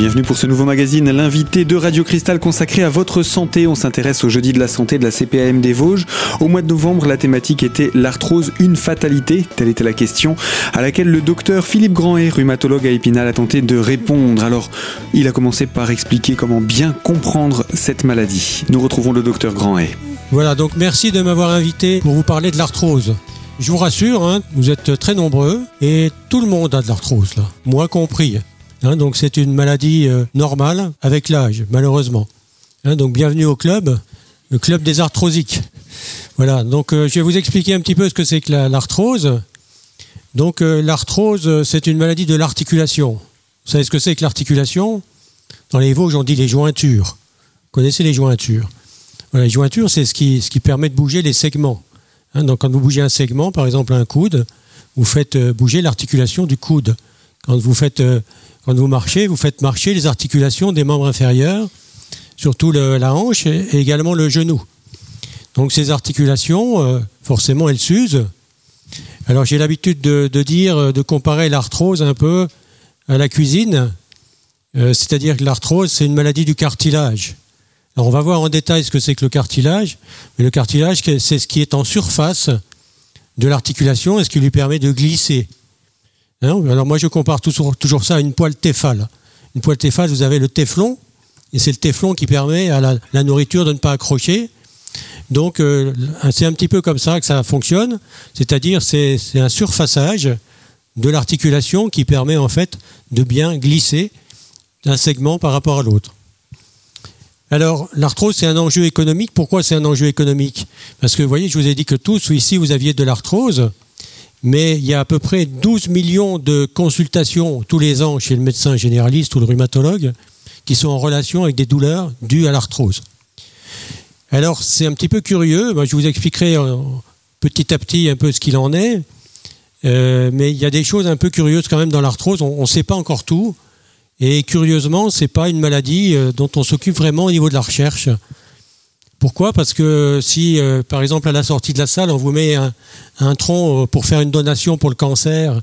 bienvenue pour ce nouveau magazine, l'invité de Radio Cristal consacré à votre santé. On s'intéresse au jeudi de la santé de la CPAM des Vosges. Au mois de novembre, la thématique était l'arthrose, une fatalité. Telle était la question à laquelle le docteur Philippe Grandet, rhumatologue à Épinal, a tenté de répondre. Alors, il a commencé par expliquer comment bien comprendre cette maladie. Nous retrouvons le docteur Grandet. Voilà, donc merci de m'avoir invité pour vous parler de l'arthrose. Je vous rassure, hein, vous êtes très nombreux et tout le monde a de l'arthrose, moi compris. Hein, donc c'est une maladie euh, normale avec l'âge, malheureusement. Hein, donc bienvenue au club, le club des arthrosiques. Voilà, donc euh, je vais vous expliquer un petit peu ce que c'est que l'arthrose. donc euh, l'arthrose, c'est une maladie de l'articulation. Vous savez ce que c'est que l'articulation? Dans les Vosges, on dit les jointures. Vous connaissez les jointures? Voilà, Les jointures, c'est ce qui, ce qui permet de bouger les segments. Hein, donc quand vous bougez un segment, par exemple un coude, vous faites bouger l'articulation du coude. Quand vous faites quand vous marchez, vous faites marcher les articulations des membres inférieurs, surtout la hanche et également le genou. Donc ces articulations, euh, forcément, elles s'usent. Alors j'ai l'habitude de, dire, de comparer l'arthrose un peu à la cuisine, euh, c'est-à-dire que l'arthrose, c'est une maladie du cartilage. Alors on va voir en détail ce que c'est que le cartilage, mais le cartilage, c'est ce qui est en surface de l'articulation et ce qui lui permet de glisser. Hein, alors moi je compare toujours, ça à une poêle téfale. Une poêle téfale, vous avez le téflon, et c'est le téflon qui permet à la, nourriture de ne pas accrocher. Donc euh, c'est un petit peu comme ça que ça fonctionne, c'est-à-dire c'est un surfaçage de l'articulation qui permet en fait de bien glisser d'un segment par rapport à l'autre. Alors, l'arthrose, c'est un enjeu économique. Pourquoi c'est un enjeu économique? Parce que, vous voyez, je vous ai dit que tous, ici, vous aviez de l'arthrose mais il y a à peu près 12 millions de consultations tous les ans chez le médecin généraliste ou le rhumatologue qui sont en relation avec des douleurs dues à l'arthrose. Alors c'est un petit peu curieux, je vous expliquerai petit à petit un peu ce qu'il en est, euh, mais il y a des choses un peu curieuses quand même dans l'arthrose, on ne sait pas encore tout, et curieusement, ce n'est pas une maladie euh, dont on s'occupe vraiment au niveau de la recherche. Pourquoi Parce que si, euh, par exemple, à la sortie de la salle, on vous met un, tronc euh, pour faire une donation pour le cancer,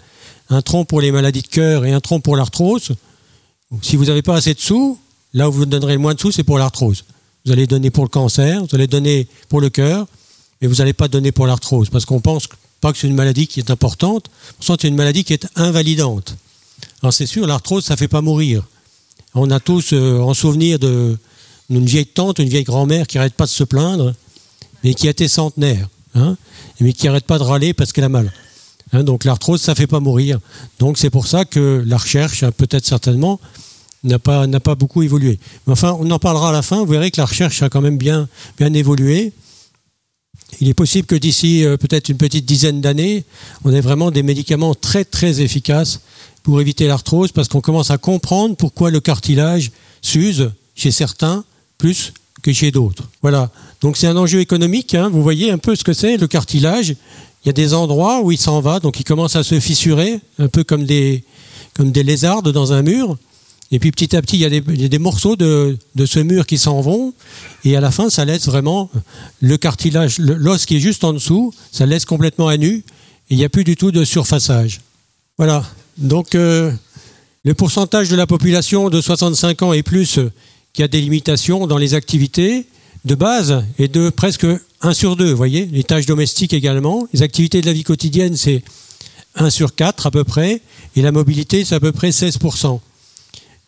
un tronc pour les maladies de cœur et un tronc pour l'arthrose, si vous n'avez pas assez de sous, là où vous donnerez le moins de sous, c'est pour l'arthrose. Vous allez donner pour le cancer, vous allez donner pour le cœur, mais vous n'allez pas donner pour l'arthrose, parce qu'on pense pas que c'est une maladie qui est importante, c'est une maladie qui est invalidante. Alors c'est sûr, l'arthrose, ça ne fait pas mourir. On a tous euh, en souvenir de, une vieille tante, une vieille grand-mère qui n'arrête pas de se plaindre, mais qui a été centenaire, hein, mais qui n'arrête pas de râler parce qu'elle a mal. Hein, donc l'arthrose, ça ne fait pas mourir. Donc c'est pour ça que la recherche, hein, peut-être certainement, n'a pas, beaucoup évolué. Mais enfin, on en parlera à la fin. Vous verrez que la recherche a quand même bien, bien évolué. Il est possible que d'ici euh, peut-être une petite dizaine d'années, on ait vraiment des médicaments très très efficaces pour éviter l'arthrose, parce qu'on commence à comprendre pourquoi le cartilage s'use chez certains plus que chez d'autres. Voilà. Donc c'est un enjeu économique. Hein. Vous voyez un peu ce que c'est le cartilage. Il y a des endroits où il s'en va, donc il commence à se fissurer, un peu comme des, comme des lézardes dans un mur. Et puis petit à petit, il y a des, morceaux de, ce mur qui s'en vont. Et à la fin, ça laisse vraiment le cartilage, l'os qui est juste en dessous, ça laisse complètement à nu. Et il n'y a plus du tout de surfaçage. Voilà. Donc euh, le pourcentage de la population de 65 ans et plus qui a des limitations dans les activités de base et de presque 1 sur 2, vous voyez, les tâches domestiques également. Les activités de la vie quotidienne, c'est 1 sur 4 à peu près, et la mobilité, c'est à peu près 16%.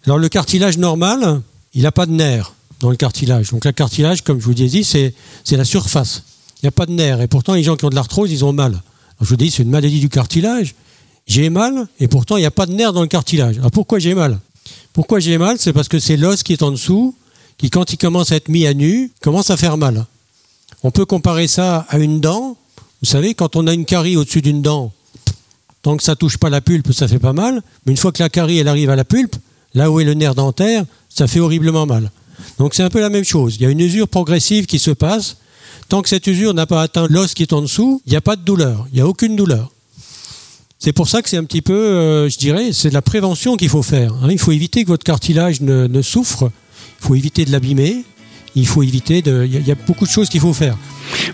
Alors le cartilage normal, il n'a pas de nerfs dans le cartilage. Donc le cartilage, comme je vous ai dit, c'est la surface. Il n'y a pas de nerfs. Et pourtant, les gens qui ont de l'arthrose, ils ont mal. Je vous dis, c'est une maladie du cartilage. J'ai mal, et pourtant, il n'y a pas de nerfs dans le cartilage. Alors pourquoi j'ai mal? Pourquoi j'ai mal C'est parce que c'est l'os qui est en dessous, qui quand il commence à être mis à nu, commence à faire mal. On peut comparer ça à une dent. Vous savez, quand on a une carie au-dessus d'une dent, tant que ça touche pas la pulpe, ça fait pas mal. Mais une fois que la carie elle arrive à la pulpe, là où est le nerf dentaire, ça fait horriblement mal. Donc c'est un peu la même chose. Il y a une usure progressive qui se passe. Tant que cette usure n'a pas atteint l'os qui est en dessous, il n'y a pas de douleur. Il n'y a aucune douleur. C'est pour ça que c'est un petit peu, euh, je dirais, c'est de la prévention qu'il faut faire. Hein. Il faut éviter que votre cartilage ne, souffre. Il faut éviter de l'abîmer. Il faut éviter de. Il y, a beaucoup de choses qu'il faut faire.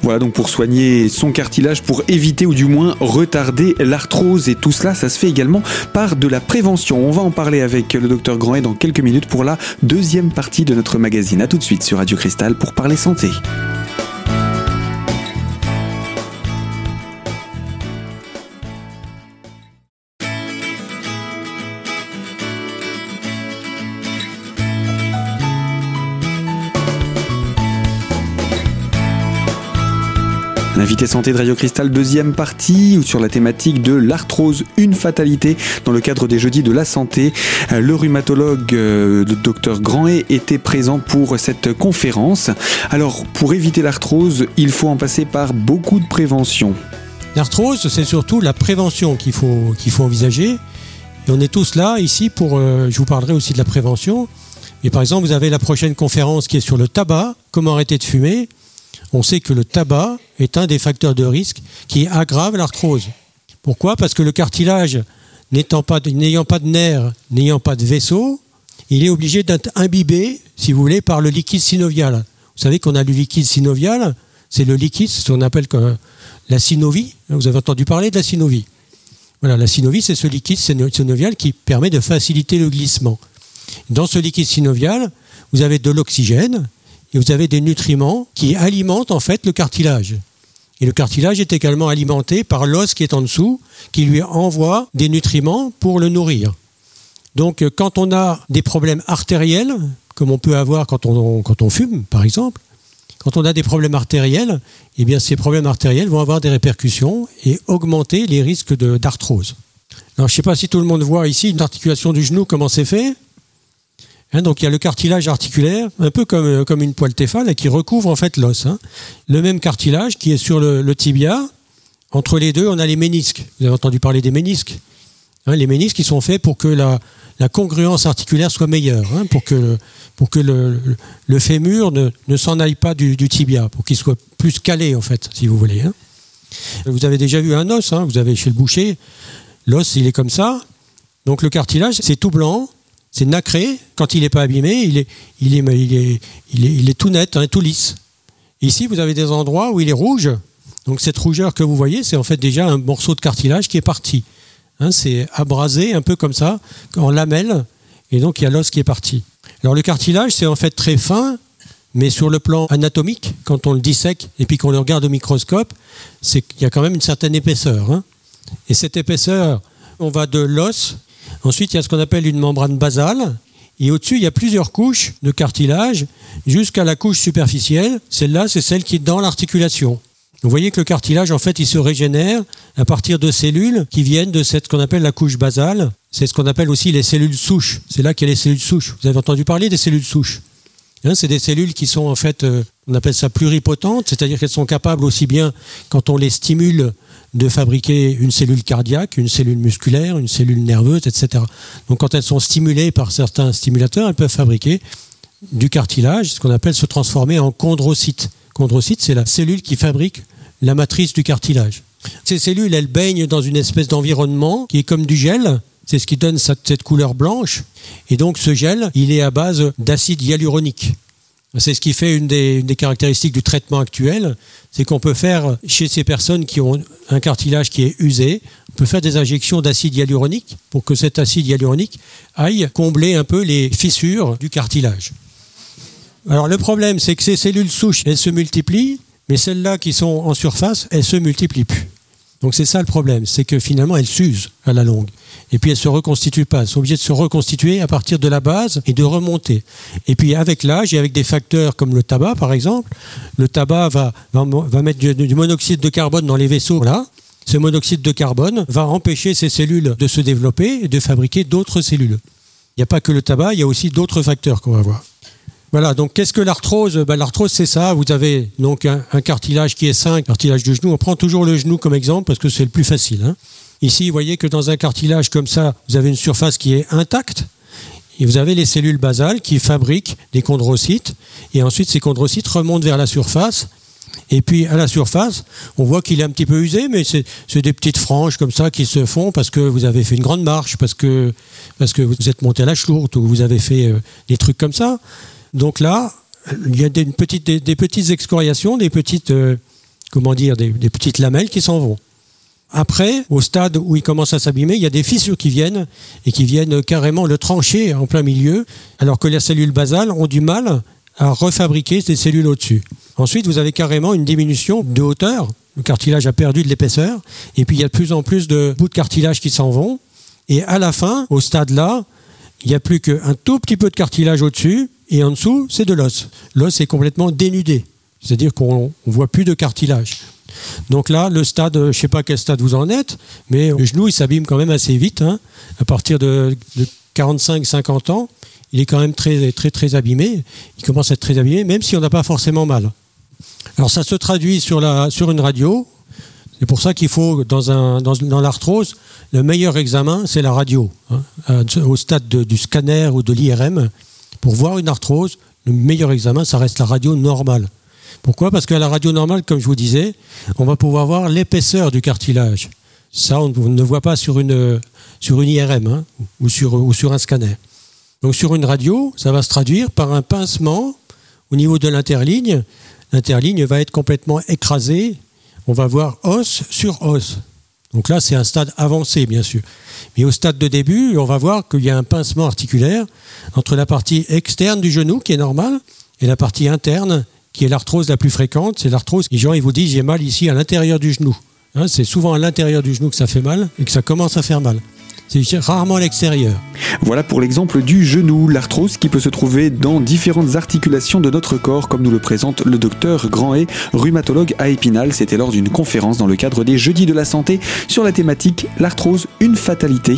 Voilà donc pour soigner son cartilage, pour éviter ou du moins retarder l'arthrose. Et tout cela, ça se fait également par de la prévention. On va en parler avec le docteur Grandet dans quelques minutes pour la deuxième partie de notre magazine. A tout de suite sur Radio Cristal pour parler santé. L'invité santé de Radio Cristal, deuxième partie, sur la thématique de l'arthrose, une fatalité, dans le cadre des jeudis de la santé. Le rhumatologue, euh, le docteur Grandet, était présent pour cette conférence. Alors, pour éviter l'arthrose, il faut en passer par beaucoup de prévention. L'arthrose, c'est surtout la prévention qu'il faut, qu'il faut envisager. Et on est tous là, ici, pour. Euh, je vous parlerai aussi de la prévention. Et par exemple, vous avez la prochaine conférence qui est sur le tabac, comment arrêter de fumer on sait que le tabac est un des facteurs de risque qui aggrave l'arthrose. Pourquoi? Parce que le cartilage, n'ayant pas, de, nerfs, n'ayant pas de vaisseau, il est obligé d'être imbibé, si vous voulez, par le liquide synovial. Vous savez qu'on a le liquide synovial, c'est le liquide, ce qu'on appelle la synovie. Vous avez entendu parler de la synovie. Voilà, la synovie, c'est ce liquide synovial qui permet de faciliter le glissement. Dans ce liquide synovial, vous avez de l'oxygène, et vous avez des nutriments qui alimentent en fait le cartilage. Et le cartilage est également alimenté par l'os qui est en dessous, qui lui envoie des nutriments pour le nourrir. Donc euh, quand on a des problèmes artériels, comme on peut avoir quand on, fume par exemple, quand on a des problèmes artériels, eh ces problèmes artériels vont avoir des répercussions et augmenter les risques d'arthrose. Alors je ne sais pas si tout le monde voit ici une articulation du genou, comment c'est fait. Hein, donc il y a le cartilage articulaire, un peu comme, euh, comme une poêle téphale, qui recouvre en fait l'os. Hein. Le même cartilage qui est sur le, tibia. Entre les deux, on a les ménisques. Vous avez entendu parler des ménisques. Hein, les ménisques qui sont faits pour que la, congruence articulaire soit meilleure, pour que, le, pour que le, fémur ne, ne s'en aille pas du, tibia, pour qu'il soit plus calé en fait, si vous voulez. Vous avez déjà vu un os, vous avez chez le boucher, l'os il est comme ça. Donc le cartilage c'est tout blanc, c'est nacré. Quand il n'est pas abîmé, il est, il est, il est, tout net, hein, tout lisse. Ici, vous avez des endroits où il est rouge. Donc cette rougeur que vous voyez, c'est en fait déjà un morceau de cartilage qui est parti. Hein, c'est abrasé un peu comme ça, en lamelle, et donc il y a l'os qui est parti. Alors le cartilage, c'est en fait très fin, mais sur le plan anatomique, quand on le dissèque et puis qu'on le regarde au microscope, c'est qu'il y a quand même une certaine épaisseur. Hein. Et cette épaisseur, on va de l'os Ensuite, il y a ce qu'on appelle une membrane basale. Et au-dessus, il y a plusieurs couches de cartilage jusqu'à la couche superficielle. Celle-là, c'est celle qui est dans l'articulation. Vous voyez que le cartilage, en fait, il se régénère à partir de cellules qui viennent de cette qu'on appelle la couche basale. C'est ce qu'on appelle aussi les cellules souches. C'est là qu'il y a les cellules souches. Vous avez entendu parler des cellules souches hein, C'est des cellules qui sont en fait, euh, on appelle ça pluripotentes, c'est-à-dire qu'elles sont capables aussi bien, quand on les stimule de fabriquer une cellule cardiaque, une cellule musculaire, une cellule nerveuse, etc. Donc quand elles sont stimulées par certains stimulateurs, elles peuvent fabriquer du cartilage, ce qu'on appelle se transformer en chondrocyte. Chondrocyte, c'est la cellule qui fabrique la matrice du cartilage. Ces cellules, elles baignent dans une espèce d'environnement qui est comme du gel. C'est ce qui donne cette couleur blanche. Et donc ce gel, il est à base d'acide hyaluronique. C'est ce qui fait une des, caractéristiques du traitement actuel, c'est qu'on peut faire, chez ces personnes qui ont un cartilage qui est usé, on peut faire des injections d'acide hyaluronique pour que cet acide hyaluronique aille combler un peu les fissures du cartilage. Alors le problème, c'est que ces cellules souches, elles se multiplient, mais celles-là qui sont en surface, elles se multiplient plus. Donc c'est ça le problème, c'est que finalement elles s'usent à la longue. Et puis elles ne se reconstituent pas. Elles sont obligées de se reconstituer à partir de la base et de remonter. Et puis avec l'âge et avec des facteurs comme le tabac par exemple, le tabac va, va, mettre du, monoxyde de carbone dans les vaisseaux là. Ce monoxyde de carbone va empêcher ces cellules de se développer et de fabriquer d'autres cellules. Il n'y a pas que le tabac, il y a aussi d'autres facteurs qu'on va voir. Voilà, donc qu'est-ce que l'arthrose? Ben, L'arthrose, c'est ça. Vous avez donc un, cartilage qui est sain, cartilage du genou. On prend toujours le genou comme exemple parce que c'est le plus facile. Hein. Ici, vous voyez que dans un cartilage comme ça, vous avez une surface qui est intacte. Et vous avez les cellules basales qui fabriquent des chondrocytes. Et ensuite, ces chondrocytes remontent vers la surface. Et puis à la surface, on voit qu'il est un petit peu usé, mais c'est des petites franges comme ça qui se font parce que vous avez fait une grande marche, parce que, parce que vous êtes monté à la chlourte ou vous avez fait euh, des trucs comme ça. Donc là, il y a des petites, excoriations, des petites, euh, comment dire, des, petites lamelles qui s'en vont. Après, au stade où il commence à s'abîmer, il y a des fissures qui viennent et qui viennent carrément le trancher en plein milieu, alors que les cellules basales ont du mal à refabriquer ces cellules au-dessus. Ensuite, vous avez carrément une diminution de hauteur. Le cartilage a perdu de l'épaisseur, et puis il y a de plus en plus de bouts de cartilage qui s'en vont. Et à la fin, au stade là, il n'y a plus qu'un tout petit peu de cartilage au-dessus, et en dessous, c'est de l'os. L'os est complètement dénudé, c'est-à-dire qu'on ne voit plus de cartilage. Donc là, le stade, je ne sais pas quel stade vous en êtes, mais le genou, il s'abîme quand même assez vite. Hein. À partir de, 45-50 ans, il est quand même très, très, très abîmé. Il commence à être très abîmé, même si on n'a pas forcément mal. Alors ça se traduit sur, la, sur une radio. C'est pour ça qu'il faut, dans, un, dans, l'arthrose, le meilleur examen, c'est la radio. Hein. Au stade du scanner ou de l'IRM, pour voir une arthrose, le meilleur examen, ça reste la radio normale. Pourquoi? Parce qu'à la radio normale, comme je vous disais, on va pouvoir voir l'épaisseur du cartilage. Ça, on ne voit pas sur une, sur IRM hein, ou, sur, ou sur un scanner. Donc sur une radio, ça va se traduire par un pincement au niveau de l'interligne. L'interligne va être complètement écrasée. On va voir os sur os. Donc là, c'est un stade avancé, bien sûr. Mais au stade de début, on va voir qu'il y a un pincement articulaire entre la partie externe du genou, qui est normale, et la partie interne, qui est l'arthrose la plus fréquente. C'est l'arthrose. Les gens, ils vous disent, j'ai mal ici à l'intérieur du genou. Hein, c'est souvent à l'intérieur du genou que ça fait mal et que ça commence à faire mal. C'est rarement à l'extérieur. Voilà pour l'exemple du genou, l'arthrose qui peut se trouver dans différentes articulations de notre corps, comme nous le présente le docteur Grandet, rhumatologue à Épinal. C'était lors d'une conférence dans le cadre des Jeudis de la Santé sur la thématique L'arthrose, une fatalité.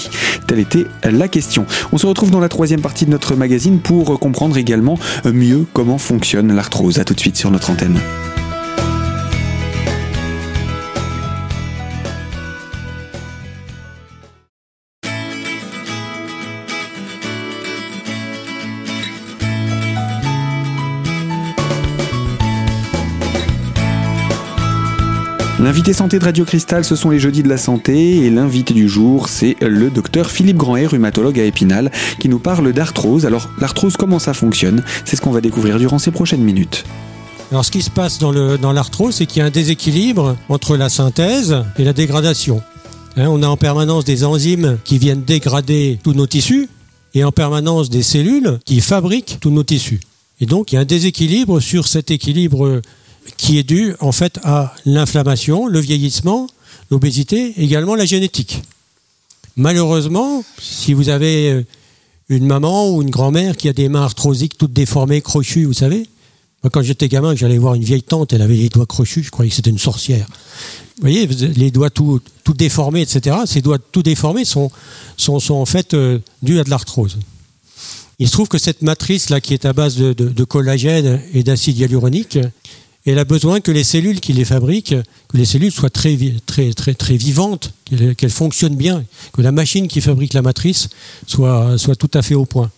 Telle était la question. On se retrouve dans la troisième partie de notre magazine pour comprendre également mieux comment fonctionne l'arthrose. A tout de suite sur notre antenne. L'invité santé de Radio Cristal, ce sont les jeudis de la santé et l'invité du jour, c'est le docteur Philippe Grandet, rhumatologue à Épinal, qui nous parle d'arthrose. Alors l'arthrose, comment ça fonctionne? C'est ce qu'on va découvrir durant ces prochaines minutes. Alors ce qui se passe dans l'arthrose, c'est qu'il y a un déséquilibre entre la synthèse et la dégradation. Hein, on a en permanence des enzymes qui viennent dégrader tous nos tissus et en permanence des cellules qui fabriquent tous nos tissus. Et donc il y a un déséquilibre sur cet équilibre qui est dû en fait à l'inflammation, le vieillissement, l'obésité, également la génétique. Malheureusement, si vous avez euh, une maman ou une grand-mère qui a des mains arthrosiques toutes déformées, crochues, vous savez, quand j'étais gamin, j'allais voir une vieille tante, elle avait les doigts crochus, je croyais que c'était une sorcière. Vous voyez, les doigts tout, tout déformés, etc. Ces doigts tout déformés sont, sont, sont en fait euh, dus à de l'arthrose. Il se trouve que cette matrice-là, qui est à base de collagène et d'acide hyaluronique, elle a besoin que les cellules qui les fabriquent, que les cellules soient très, vivantes, qu'elles fonctionnent bien, que la machine qui fabrique la matrice soit, tout à fait au point.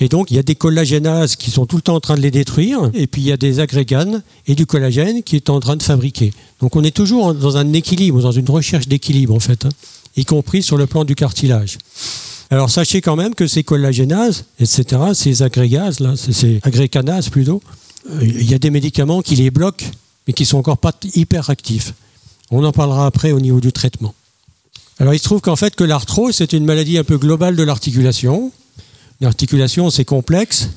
Et donc, il y a des collagénases qui sont tout le temps en train de les détruire, et puis il y a des agréganes et du collagène qui est en train de fabriquer. Donc, on est toujours dans un équilibre, dans une recherche d'équilibre, en fait, hein, y compris sur le plan du cartilage. Alors, sachez quand même que ces collagénases, etc., ces agrégases, ces agréganases plutôt, il y a des médicaments qui les bloquent, mais qui sont encore pas hyper actifs. On en parlera après au niveau du traitement. Alors il se trouve qu'en fait que l'arthrose, c'est une maladie un peu globale de l'articulation. L'articulation, c'est complexe.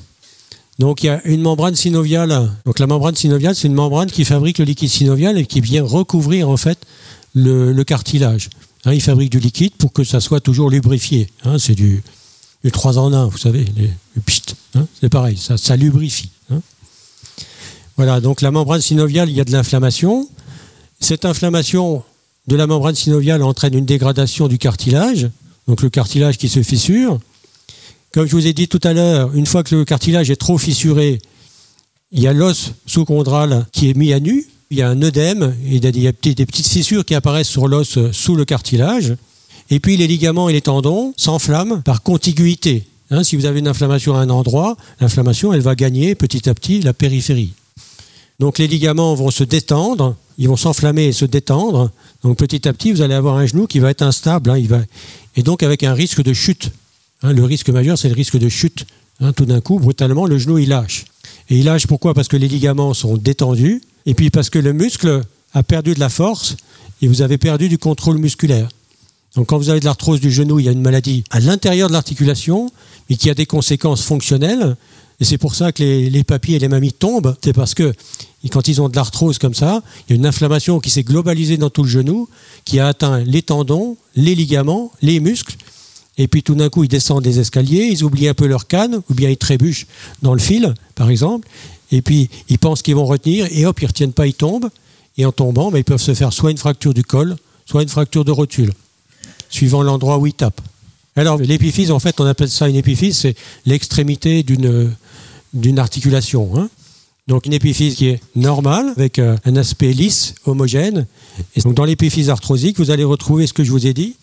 Donc il y a une membrane synoviale. Donc la membrane synoviale, c'est une membrane qui fabrique le liquide synovial et qui vient recouvrir en fait le, cartilage. Hein, il fabrique du liquide pour que ça soit toujours lubrifié. Hein, c'est du, 3 en 1, vous savez, les, hein, c'est pareil, ça lubrifie. Voilà, donc la membrane synoviale, il y a de l'inflammation. Cette inflammation de la membrane synoviale entraîne une dégradation du cartilage, donc le cartilage qui se fissure. Comme je vous ai dit tout à l'heure, une fois que le cartilage est trop fissuré, il y a l'os sous-chondral qui est mis à nu, il y a un œdème, il y a des petites fissures qui apparaissent sur l'os sous le cartilage, et puis les ligaments et les tendons s'enflamment par contiguïté. Hein, si vous avez une inflammation à un endroit, l'inflammation, elle va gagner petit à petit la périphérie. Donc les ligaments vont se détendre, ils vont s'enflammer et se détendre. Donc petit à petit, vous allez avoir un genou qui va être instable, hein, et donc avec un risque de chute. Hein, le risque majeur, c'est le risque de chute. Hein, tout d'un coup, brutalement, le genou, il lâche. Et il lâche pourquoi? Parce que les ligaments sont détendus, et puis parce que le muscle a perdu de la force, et vous avez perdu du contrôle musculaire. Donc quand vous avez de l'arthrose du genou, il y a une maladie à l'intérieur de l'articulation, mais qui a des conséquences fonctionnelles. Et c'est pour ça que les, les et les mamies tombent. C'est parce que quand ils ont de l'arthrose comme ça, il y a une inflammation qui s'est globalisée dans tout le genou, qui a atteint les tendons, les ligaments, les muscles. Et puis tout d'un coup, ils descendent des escaliers, ils oublient un peu leur canne, ou bien ils trébuchent dans le fil, par exemple. Et puis ils pensent qu'ils vont retenir, et hop, ils ne retiennent pas, ils tombent. Et en tombant, ben, ils peuvent se faire soit une fracture du col, soit une fracture de rotule, suivant l'endroit où ils tapent. Alors l'épiphyse, en fait, on appelle ça une épiphyse, c'est l'extrémité d'une d'une articulation. Hein. Donc une épiphyse qui est normale, avec euh, un aspect lisse, homogène. Donc dans l'épiphyse arthrosique, vous allez retrouver ce que je vous ai dit.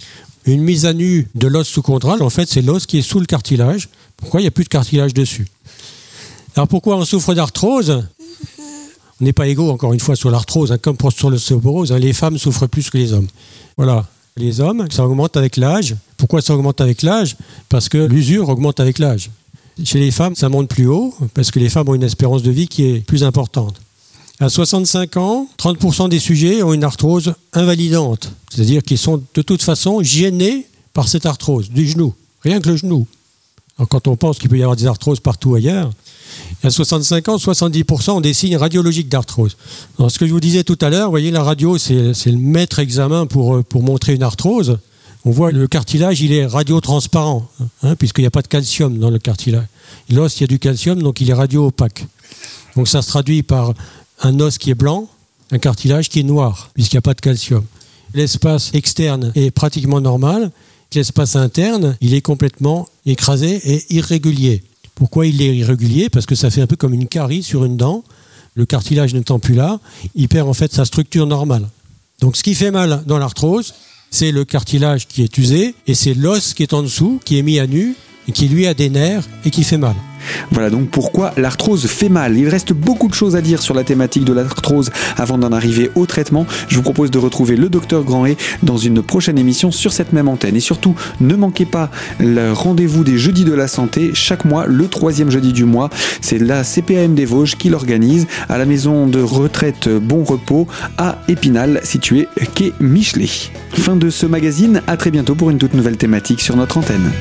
Une mise à nu de l'os sous-contrale, en fait, c'est l'os qui est sous le cartilage. Pourquoi? Il n'y a plus de cartilage dessus Alors pourquoi on souffre d'arthrose? On n'est pas égaux, encore une fois, sur l'arthrose, hein, comme sur l'ostéoporose. Hein, les femmes souffrent plus que les hommes. Voilà. Les hommes, ça augmente avec l'âge. Pourquoi ça augmente avec l'âge? Parce que l'usure augmente avec l'âge. Chez les femmes, ça monte plus haut parce que les femmes ont une espérance de vie qui est plus importante. À 65 ans, 30% des sujets ont une arthrose invalidante, c'est-à-dire qu'ils sont de toute façon gênés par cette arthrose du genou, rien que le genou. quand on pense qu'il peut y avoir des arthroses partout ailleurs, à 65 ans, 70% ont des signes radiologiques d'arthrose. Ce que je vous disais tout à l'heure, vous voyez, la radio, c'est le maître examen pour, pour montrer une arthrose on voit le cartilage, il est radiotransparent, hein, puisqu'il n'y a pas de calcium dans le cartilage. L'os, il y a du calcium, donc il est radio-opaque. Donc ça se traduit par un os qui est blanc, un cartilage qui est noir, puisqu'il n'y a pas de calcium. L'espace externe est pratiquement normal. L'espace interne, il est complètement écrasé et irrégulier. Pourquoi il est irrégulier? Parce que ça fait un peu comme une carie sur une dent. Le cartilage n'étant plus là, il perd en fait sa structure normale. Donc ce qui fait mal dans l'arthrose, c'est le cartilage qui est usé et c'est l'os qui est en dessous, qui est mis à nu qui lui a des nerfs et qui fait mal. Voilà donc pourquoi l'arthrose fait mal. Il reste beaucoup de choses à dire sur la thématique de l'arthrose avant d'en arriver au traitement. Je vous propose de retrouver le docteur Grandet dans une prochaine émission sur cette même antenne. Et surtout, ne manquez pas le rendez-vous des jeudis de la santé chaque mois, le troisième jeudi du mois. C'est la CPAM des Vosges qui l'organise à la maison de retraite Bon Repos à Épinal, située quai Michelet. Fin de ce magazine, à très bientôt pour une toute nouvelle thématique sur notre antenne.